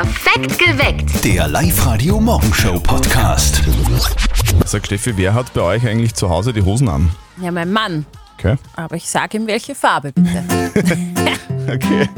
Perfekt geweckt. Der Live-Radio-Morgenshow-Podcast. Sag Steffi, wer hat bei euch eigentlich zu Hause die Hosen an? Ja, mein Mann. Okay. Aber ich sage ihm, welche Farbe bitte. Okay.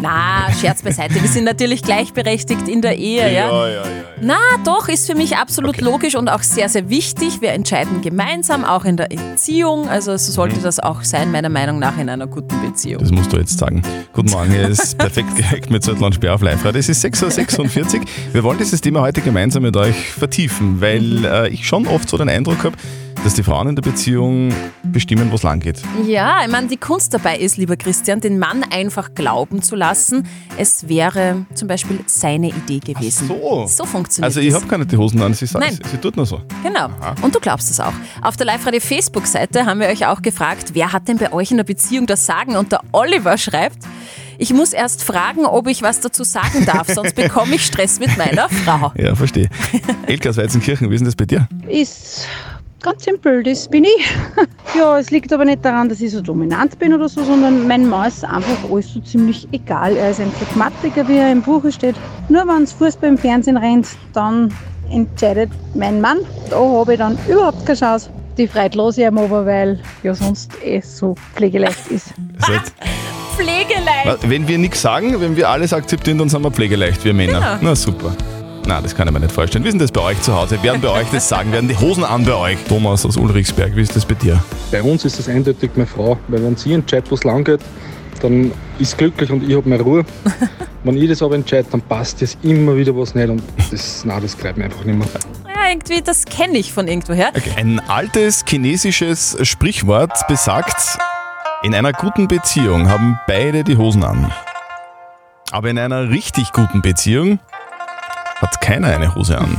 Na, Scherz beiseite. Wir sind natürlich gleichberechtigt in der Ehe, ja? ja, ja. Na, doch, ist für mich absolut logisch und auch sehr, sehr wichtig. Wir entscheiden gemeinsam, auch in der Erziehung. Also so sollte das auch sein, meiner Meinung nach, in einer guten Beziehung. Das musst du jetzt sagen. Guten Morgen, hier ist perfekt gehackt mit Zettel und Sperr auf live Es ist 6.46 Uhr. Wir wollen dieses Thema heute gemeinsam mit euch vertiefen, weil äh, ich schon oft so den Eindruck habe, dass die Frauen in der Beziehung bestimmen, wo es lang geht. Ja, ich meine, die Kunst dabei ist, lieber Christian, den Mann einfach glauben zu lassen, es wäre zum Beispiel seine Idee gewesen. so. So funktioniert Also ich habe keine die Hosen an, sie, sagt, Nein. sie, sie tut nur so. Genau. Und du glaubst es auch. Auf der Live-Radio-Facebook-Seite haben wir euch auch gefragt, wer hat denn bei euch in der Beziehung das Sagen? Und der Oliver schreibt, ich muss erst fragen, ob ich was dazu sagen darf, sonst bekomme ich Stress mit meiner Frau. Ja, verstehe. Elke aus Weizenkirchen, wie ist denn das bei dir? Ist ganz simpel, das bin ich. ja, es liegt aber nicht daran, dass ich so dominant bin oder so, sondern mein Mann ist einfach alles so ziemlich egal. Er ist ein Pragmatiker, wie er im Buche steht. Nur wenn es Fußball im Fernsehen rennt, dann entscheidet mein Mann. Da habe ich dann überhaupt keine Chance. Die Freude lasse ich ihm aber, weil ja sonst eh so pflegeleicht ist. Halt- Pflegeleicht. Wenn wir nichts sagen, wenn wir alles akzeptieren, dann sind wir pflegeleicht, wir Männer. Genau. Na super. Na, das kann ich mir nicht vorstellen. Wie ist denn das bei euch zu Hause? Werden bei euch das sagen? Werden die Hosen an bei euch? Thomas aus Ulrichsberg, wie ist das bei dir? Bei uns ist das eindeutig meine Frau, weil wenn sie entscheidet, wo es lang geht, dann ist glücklich und ich habe meine Ruhe. wenn ich das aber entscheide, dann passt das immer wieder was nicht und das, nein, das greift mir einfach nicht mehr. Ja, irgendwie, das kenne ich von irgendwoher. Ein altes chinesisches Sprichwort besagt, in einer guten Beziehung haben beide die Hosen an. Aber in einer richtig guten Beziehung hat keiner eine Hose an.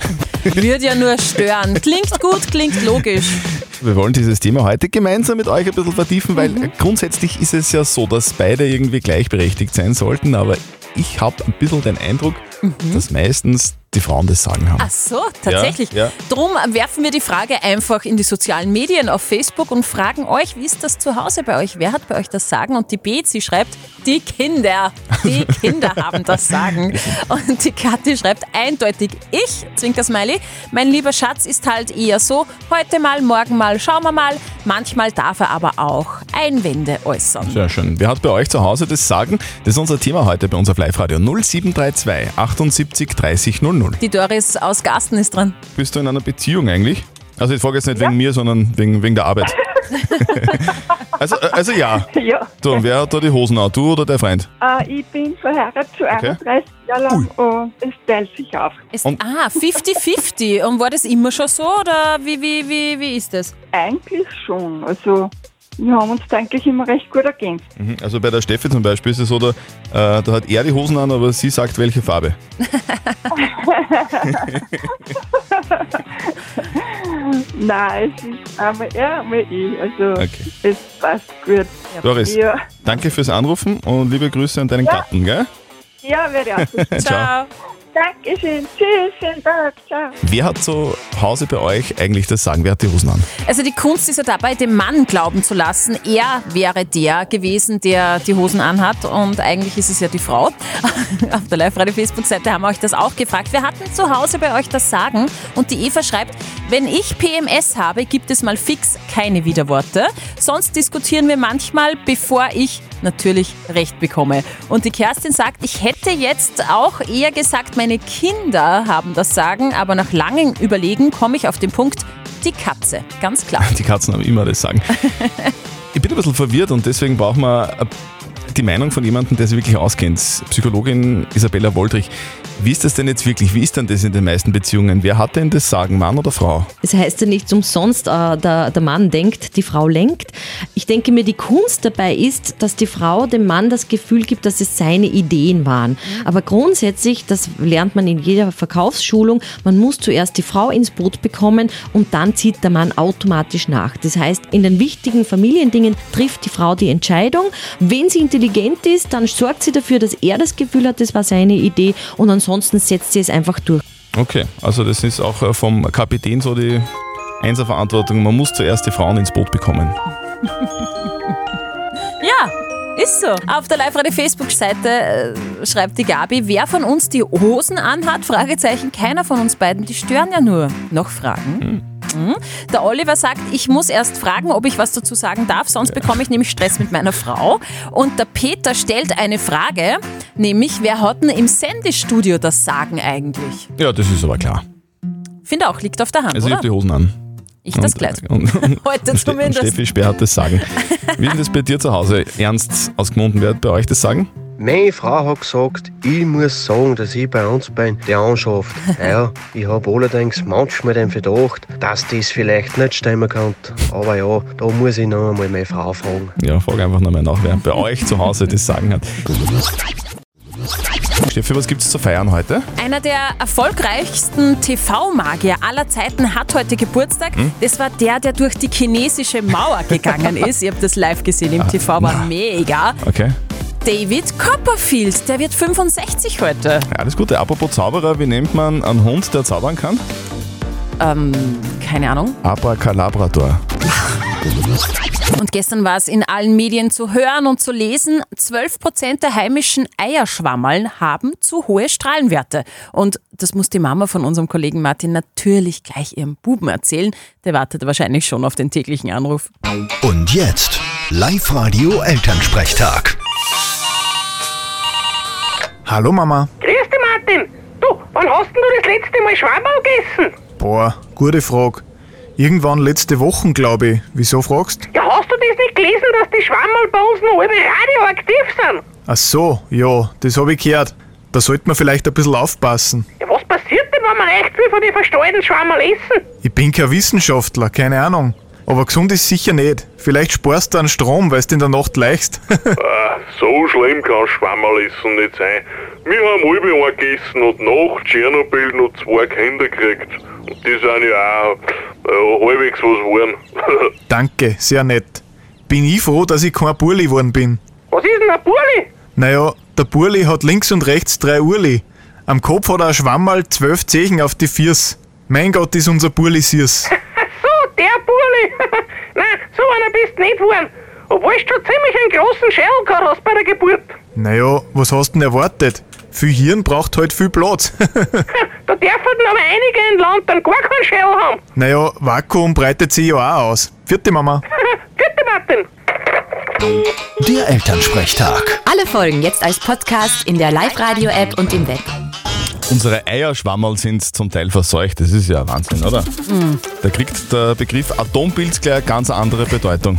Würde ja nur stören. Klingt gut, klingt logisch. Wir wollen dieses Thema heute gemeinsam mit euch ein bisschen vertiefen, weil grundsätzlich ist es ja so, dass beide irgendwie gleichberechtigt sein sollten, aber ich habe ein bisschen den Eindruck, dass meistens die Frauen das Sagen haben. Ach so, tatsächlich. Ja, ja. Drum werfen wir die Frage einfach in die sozialen Medien auf Facebook und fragen euch, wie ist das zu Hause bei euch? Wer hat bei euch das Sagen? Und die Bezi schreibt, die Kinder. Die Kinder haben das Sagen. Und die Kathi schreibt eindeutig, ich, Zwinker Smiley, mein lieber Schatz ist halt eher so, heute mal, morgen mal, schauen wir mal. Manchmal darf er aber auch Einwände äußern. Sehr schön. Wer hat bei euch zu Hause das Sagen? Das ist unser Thema heute bei uns auf Live-Radio 0732 78 30 00. Die Doris aus Gasten ist dran. Bist du in einer Beziehung eigentlich? Also ich frage jetzt nicht wegen mir, sondern wegen, wegen der Arbeit. also, also ja. Ja, So, und wer hat da die Hosen an? Du oder der Freund? äh, ich bin verheiratet zu 31 Jahren lang und es teilt sich auf. Ist, Und- ah, 50-50. Und war das immer schon so oder wie, wie, wie, wie ist das? Eigentlich schon. Also wir haben uns da eigentlich immer recht gut ergänzt. Mhm. Also bei der Steffi zum Beispiel ist es so, da, äh, da hat er die Hosen an, aber sie sagt, welche Farbe. Nein, es ist einmal er, einmal ich. Also Okay. es passt gut. Doris, Ja, danke fürs Anrufen und liebe Grüße an deinen Gatten, gell? ja werde auch. Ciao. Dankeschön. Tschüss, schönen Tag. Ciao. Wer hat zu Hause bei euch eigentlich das Sagen? Wer hat die Hosen an? Also die Kunst ist ja dabei, dem Mann glauben zu lassen, er wäre der gewesen, der die Hosen anhat und eigentlich ist es ja die Frau. Auf der Live-Radio-Facebook-Seite haben wir euch das auch gefragt. Wir hatten zu Hause bei euch das Sagen und die Eva schreibt, wenn ich PMS habe, gibt es mal fix keine Widerworte. Sonst diskutieren wir manchmal, bevor ich natürlich recht bekomme. Und die Kerstin sagt, ich hätte jetzt auch eher gesagt, meine Kinder haben das Sagen, aber nach langem Überlegen komme ich auf den Punkt, die Katze, ganz klar. Die Katzen haben immer das Sagen. ich bin ein bisschen verwirrt und deswegen brauchen wir äh, die Meinung von jemandem, der sich wirklich auskennt. Psychologin Isabella Woldrich. Wie ist das denn jetzt wirklich? Wie ist denn das in den meisten Beziehungen? Wer hat denn das Sagen, Mann oder Frau? Es heißt ja nicht umsonst, äh, der, der Mann denkt, die Frau lenkt. Ich denke mir, die Kunst dabei ist, dass die Frau dem Mann das Gefühl gibt, dass es seine Ideen waren. Aber grundsätzlich, das lernt man in jeder Verkaufsschulung, man muss zuerst die Frau ins Boot bekommen und dann zieht der Mann automatisch nach. Das heißt, in den wichtigen Familiendingen trifft die Frau die Entscheidung. Wenn sie intelligent ist, dann sorgt sie dafür, dass er das Gefühl hat, das war seine Idee und ansonsten setzt sie es einfach durch. Okay, also das ist auch äh, vom Kapitän so die Einserverantwortung. Man muss zuerst die Frauen ins Boot bekommen. Ja, Ist so. Auf der Live-Radio-Facebook-Seite äh, schreibt die Gabi, wer von uns die Hosen anhat? Fragezeichen, keiner von uns beiden. Die stören ja nur. Noch Fragen? Mhm. Der Oliver sagt, ich muss erst fragen, ob ich was dazu sagen darf, sonst bekomme ich nämlich Stress mit meiner Frau. Und der Peter stellt eine Frage, nämlich, wer hat denn im Sendestudio das Sagen eigentlich? Ja, das ist aber klar. Finde auch, liegt auf der Hand, Also ich oder? die Hosen an. Ich das Kleid. Und, und, Heute und zumindest. Steffi Speer hat das Sagen. Wie ist denn das bei dir zu Hause? Ernst ausgemunden wird bei euch das Sagen? Meine Frau hat gesagt, ich muss sagen, dass ich bei uns bei der Anschaft, ja, ich habe allerdings manchmal den Verdacht, dass das vielleicht nicht stimmen kann. Aber ja, da muss ich noch einmal meine Frau fragen. Ja, frag einfach nochmal nach, wer bei euch zu Hause das Sagen hat. Steffi, was gibt es zu feiern heute? Einer der erfolgreichsten TV-Magier aller Zeiten hat heute Geburtstag. Hm? Das war der, der durch die chinesische Mauer gegangen ist. Ihr habt das live gesehen im TV, war na. mega. Okay. David Copperfield, der wird 65 heute. Ja, alles Gute. Apropos Zauberer, wie nennt man einen Hund, der zaubern kann? Ähm, keine Ahnung. Abracalabrador. Und gestern war es in allen Medien zu hören und zu lesen, 12% der heimischen Eierschwammerln haben zu hohe Strahlenwerte. Und das muss die Mama von unserem Kollegen Martin natürlich gleich ihrem Buben erzählen. Der wartet wahrscheinlich schon auf den täglichen Anruf. Und jetzt Live-Radio Elternsprechtag. Hallo Mama. Grüß dich, Martin. Du, wann hast denn du das letzte Mal Schwammerl gegessen? Boah, gute Frage. Irgendwann letzte Woche, glaube ich. Wieso fragst? Ja, hast du das nicht gelesen, dass die Schwammerl bei uns noch alle radioaktiv sind? Ach so, ja, das habe ich gehört. Da sollte man vielleicht ein bisschen aufpassen. Ja, was passiert denn, wenn man echt viel von den versteuerten Schwammerl essen? Ich bin kein Wissenschaftler, keine Ahnung. Aber gesund ist sicher nicht. Vielleicht sparst du an Strom, weil du in der Nacht leichst. So schlimm kann Schwammerlessen nicht sein. Wir haben alle einen gegessen und nach Tschernobyl noch zwei Kinder gekriegt. Und die sind ja auch äh, halbwegs was geworden. Danke, sehr nett. Bin ich froh, dass ich kein Burli geworden bin. Was ist denn ein Burli? Naja, der Burli hat links und rechts drei Urli. Am Kopf hat er ein Schwammerl zwölf Zehen auf die Viers. Mein Gott, ist unser Burli süß. Ach so, der Burli. Nein, so einer bist nicht geworden. Obwohl du schon ziemlich einen großen Schädel gehabt hast bei der Geburt. Naja, was hast du denn erwartet? Viel Hirn braucht halt viel Platz. Da dürfen aber einige in Land dann gar keinen Schädel haben. naja, Vakuum breitet sich ja auch aus. Vierte Mama. Bitte, Martin. Der Elternsprechtag. Alle Folgen jetzt als Podcast in der Live-Radio-App und im Web. Unsere Eierschwammerl sind zum Teil verseucht. Das ist ja Wahnsinn, oder? Mhm. Da kriegt der Begriff Atompilz gleich eine ganz andere Bedeutung.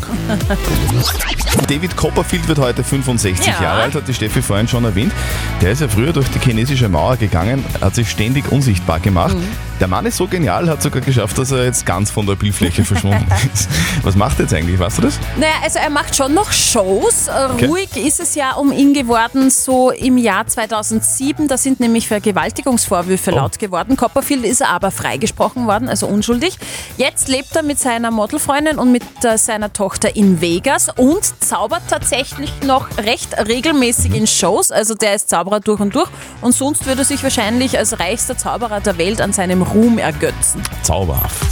David Copperfield wird heute 65 Ja. Jahre alt, hat die Steffi vorhin schon erwähnt. Der ist ja früher durch die chinesische Mauer gegangen, hat sich ständig unsichtbar gemacht. Mhm. Der Mann ist so genial, hat sogar geschafft, dass er jetzt ganz von der Bildfläche verschwunden ist. Was macht er jetzt eigentlich, weißt du das? Naja, also er macht schon noch Shows. Okay. Ruhig ist es ja um ihn geworden, so im Jahr 2007. Da sind nämlich Vergewaltigungsvorwürfe Oh. laut geworden. Copperfield ist er aber freigesprochen worden, also unschuldig. Jetzt lebt er mit seiner Modelfreundin und mit äh, seiner Tochter in Vegas und zaubert tatsächlich noch recht regelmäßig in Shows. Also der ist Zauberer durch und durch. Und sonst würde er sich wahrscheinlich als reichster Zauberer der Welt an seinem Ruhm ergötzen. Zauberhaft.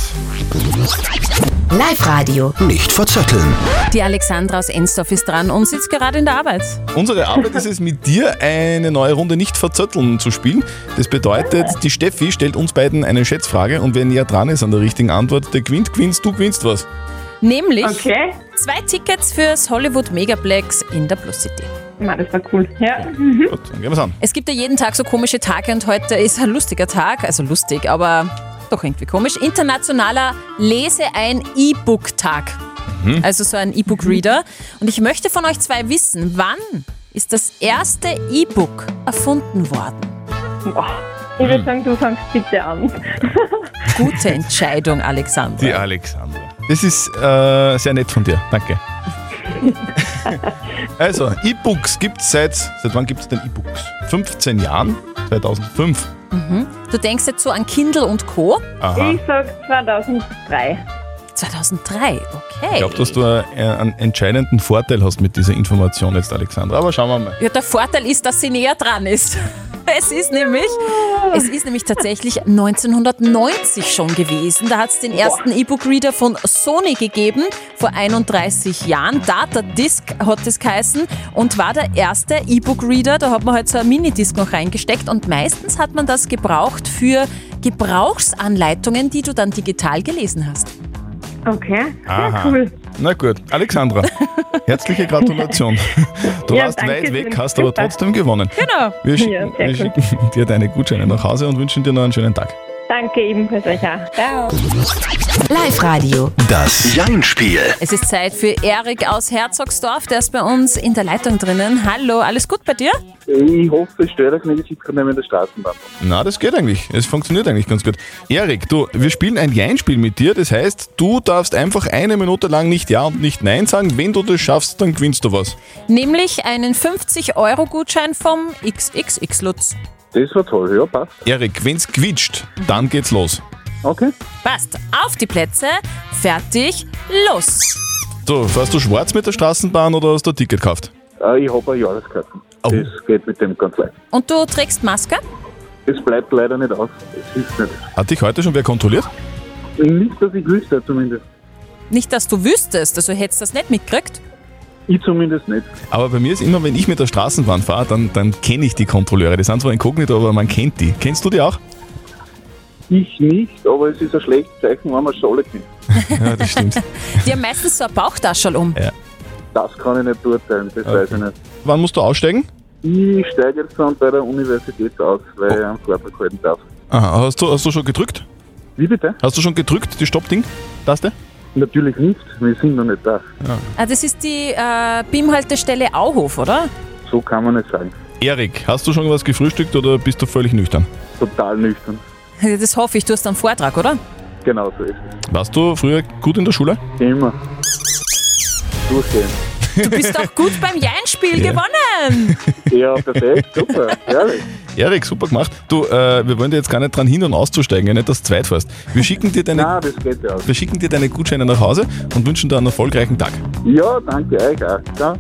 Live-Radio. Nicht verzetteln. Die Alexandra aus Ensdorf ist dran und sitzt gerade in der Arbeit. Unsere Arbeit ist es, mit dir eine neue Runde nicht verzötteln zu spielen. Das bedeutet, die Steffi stellt uns beiden eine Schätzfrage und wer näher dran ist an der richtigen Antwort, der gewinnt, gewinnst du, gewinnst was. Nämlich Okay. zwei Tickets fürs Hollywood Megaplex in der Plus City. Na, das war cool. Ja. Gut, dann gehen wir's an. Es gibt ja jeden Tag so komische Tage und heute ist ein lustiger Tag, also lustig, aber doch irgendwie komisch. Internationaler Lese ein E-Book-Tag. Also so ein E-Book-Reader. Und ich möchte von euch zwei wissen, wann ist das erste E-Book erfunden worden? Ich würde sagen, du fangst bitte an. Gute Entscheidung, Alexander. Die Alexandra. Das ist äh, sehr nett von dir, danke. also, E-Books gibt es seit, seit wann gibt es denn E-Books? 15 Jahren, 2005. Du denkst jetzt so an Kindle und Co. Aha. Ich sag 2003. 2003, okay. Ich glaube, dass du äh, einen entscheidenden Vorteil hast mit dieser Information jetzt, Alexandra. Aber schauen wir mal. Ja, der Vorteil ist, dass sie näher dran ist. Es ist nämlich, es ist nämlich tatsächlich 1990 schon gewesen. Da hat es den ersten E-Book-Reader von Sony gegeben, vor 31 Jahren. Data Disc hat es geheißen und war der erste E-Book-Reader. Da hat man halt so ein Minidisc noch reingesteckt und meistens hat man das gebraucht für Gebrauchsanleitungen, die du dann digital gelesen hast. Okay, Aha. sehr cool. Na gut, Alexandra, herzliche Gratulation. Du Ja, warst weit weg, hast aber trotzdem gewonnen. Genau. Wir, Ja, schicken, sehr wir schicken dir deine Gutscheine nach Hause und wünschen dir noch einen schönen Tag. Danke ebenfalls euch auch. Ciao. Live-Radio. Das Jein-Spiel. Es ist Zeit für Erik aus Herzogsdorf, der ist bei uns in der Leitung drinnen. Hallo, alles gut bei dir? Ich hoffe, ich störe euch nicht, ich sitze gerade neben der Straßenbahn. Na, das geht eigentlich. Es funktioniert eigentlich ganz gut. Erik, du, wir spielen ein Jein-Spiel mit dir. Das heißt, du darfst einfach eine Minute lang nicht Ja und nicht Nein sagen. Wenn du das schaffst, dann gewinnst du was. Nämlich einen 50-Euro-Gutschein vom XXX-Lutz. Das war toll, ja, passt. Erik, wenn's quietscht, dann geht's los. Okay. Passt. Auf die Plätze, fertig, los. So, fährst du schwarz mit der Straßenbahn oder hast du ein Ticket gekauft? Äh, ich habe eine Jahreskarte. Das geht mit dem ganz leicht. Und du trägst Maske? Es bleibt leider nicht aus. Es hilft nicht. Hat dich heute schon wer kontrolliert? Nicht, dass ich wüsste, zumindest. Nicht, dass du wüsstest, also hättest du das nicht mitgekriegt. Ich zumindest nicht. Aber bei mir ist immer, wenn ich mit der Straßenbahn fahre, dann, dann kenne ich die Kontrolleure. Die sind zwar inkognito, aber man kennt die. Kennst du die auch? Ich nicht, aber es ist ein schlechtes Zeichen, wenn man es alle kennt. Ja, das stimmt. Die haben meistens so eine Bauchtasche um. Ja. Das kann ich nicht beurteilen, das Okay. weiß ich nicht. Wann musst du aussteigen? Ich steige jetzt dann bei der Universität aus, weil ich einen Vortrag halten darf. Aha, hast du, hast du schon gedrückt? Wie bitte? Hast du schon gedrückt, die Stoppding-Taste? Natürlich nicht, wir sind noch nicht da. Ah, das ist die äh, BIM-Haltestelle Auhof, oder? So kann man nicht sagen. Erik, hast du schon was gefrühstückt oder bist du völlig nüchtern? Total nüchtern. Das hoffe ich, du hast einen Vortrag, oder? Genau so ist Warst du früher gut in der Schule? es. Immer. Durchgehen. Du bist doch gut beim Jein-Spiel Ja. gewonnen. Ja, perfekt, super, herrlich. Erik, super gemacht. Du, äh, wir wollen dir jetzt gar nicht dran hindern, auszusteigen, ja, nicht, dass du zweit fährst. Wir schicken dir deine, Nein, das geht ja. wir schicken dir deine Gutscheine nach Hause und wünschen dir einen erfolgreichen Tag. Ja, danke euch auch. Ja.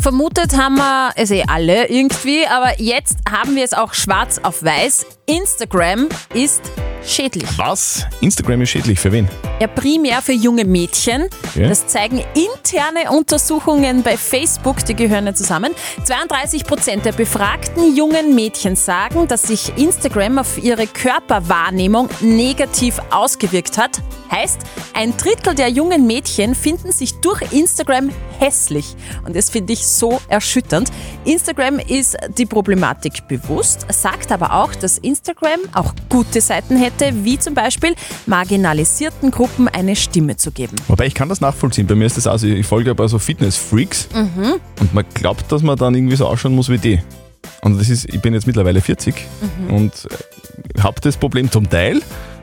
Vermutet haben wir es eh alle irgendwie, aber jetzt haben wir es auch schwarz auf weiß. Instagram ist schädlich. Was? Instagram ist schädlich für wen? Ja, primär für junge Mädchen. Okay. Das zeigen interne Untersuchungen bei Facebook, die gehören ja zusammen. 32 Prozent der befragten jungen Mädchen sagen, dass sich Instagram auf ihre Körperwahrnehmung negativ ausgewirkt hat. Heißt, ein Drittel der jungen Mädchen finden sich durch Instagram hässlich. Und das finde ich so erschütternd. Instagram ist die Problematik bewusst, sagt aber auch, dass Instagram auch gute Seiten hätte, wie zum Beispiel marginalisierten Gruppen eine Stimme zu geben. Wobei ich kann das nachvollziehen. Bei mir ist das also, ich folge ja bei so Fitness-Freaks Mhm. und man glaubt, dass man dann irgendwie so ausschauen muss wie die. Und das ist, ich bin jetzt mittlerweile 40 Mhm. und habe das Problem zum Teil.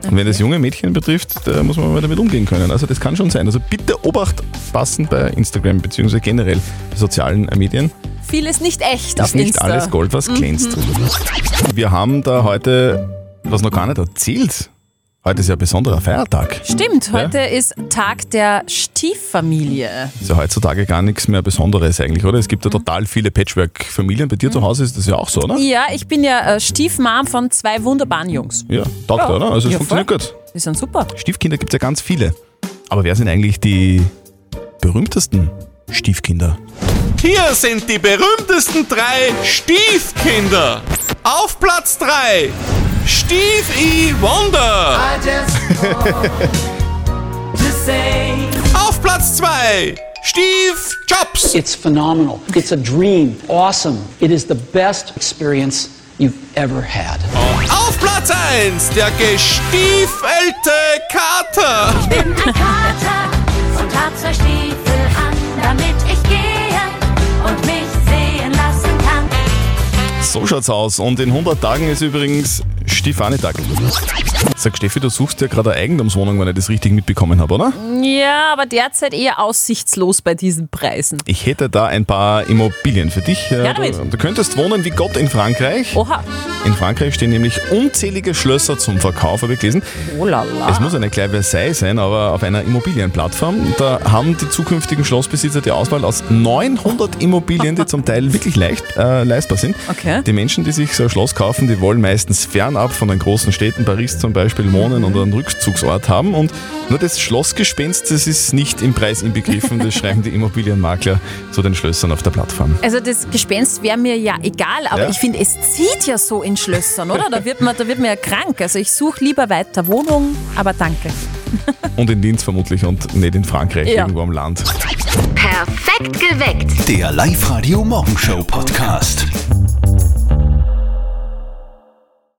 Und wenn es junge Mädchen betrifft, da muss man mal damit umgehen können. Also das kann schon sein. Also bitte Obacht passen bei Instagram bzw. generell bei sozialen Medien. Vieles nicht echt ist auf nicht Insta. alles Gold, was Mhm. glänzt. Wir haben da heute was noch gar nicht erzählt. Heute ist ja ein besonderer Feiertag. Stimmt, Ja? heute ist Tag der Stieffamilie. Ist ja heutzutage gar nichts mehr Besonderes eigentlich, oder? Es gibt ja total viele Patchwork-Familien. Bei dir zu Hause ist das ja auch so, oder? Ja, ich bin ja äh, Stiefmam von zwei wunderbaren Jungs. Ja, taugt Ja. er, oder? Also es Ja, funktioniert voll. gut. Die sind super. Stiefkinder gibt es ja ganz viele. Aber wer sind eigentlich die berühmtesten Stiefkinder? Hier sind die berühmtesten drei Stiefkinder. Auf Platz 3 Steve Wonder. Auf Platz 2 Steve Jobs. It's phenomenal. It's a dream. Awesome. It is the best experience you've ever had. Auf Platz 1 der gestiefelte Kater. Ich bin ein Kater und hab zwei Stiefel So schaut's aus. Und in 100 Tagen ist übrigens Stifanitag. Sag Steffi, du suchst ja gerade eine Eigentumswohnung, wenn ich das richtig mitbekommen habe, oder? Ja, aber derzeit eher aussichtslos bei diesen Preisen. Ich hätte da ein paar Immobilien für dich. Äh, Ja, damit. Du, du könntest wohnen wie Gott in Frankreich. Oha. In Frankreich stehen nämlich unzählige Schlösser zum Verkauf, habe ich gelesen. Oh la la. Es muss eine kleine Versailles sein, aber auf einer Immobilienplattform. Da haben die zukünftigen Schlossbesitzer die Auswahl aus 900 Immobilien, die zum Teil wirklich leicht äh, leistbar sind. Okay. Die Menschen, die sich so ein Schloss kaufen, die wollen meistens fernab von den großen Städten, Paris zum Beispiel, wohnen und einen Rückzugsort haben. Und nur das Schlossgespenst, das ist nicht im Preis inbegriffen. Das schreiben die Immobilienmakler zu den Schlössern auf der Plattform. Also das Gespenst wäre mir ja egal, aber Ja. ich finde, es zieht ja so in Schlössern, oder? Da wird man, da wird man ja krank. Also ich suche lieber weiter Wohnung, aber danke. Und in Linz vermutlich und nicht in Frankreich, Ja. irgendwo am Land. Perfekt geweckt. Der Live-Radio Morgenshow Podcast.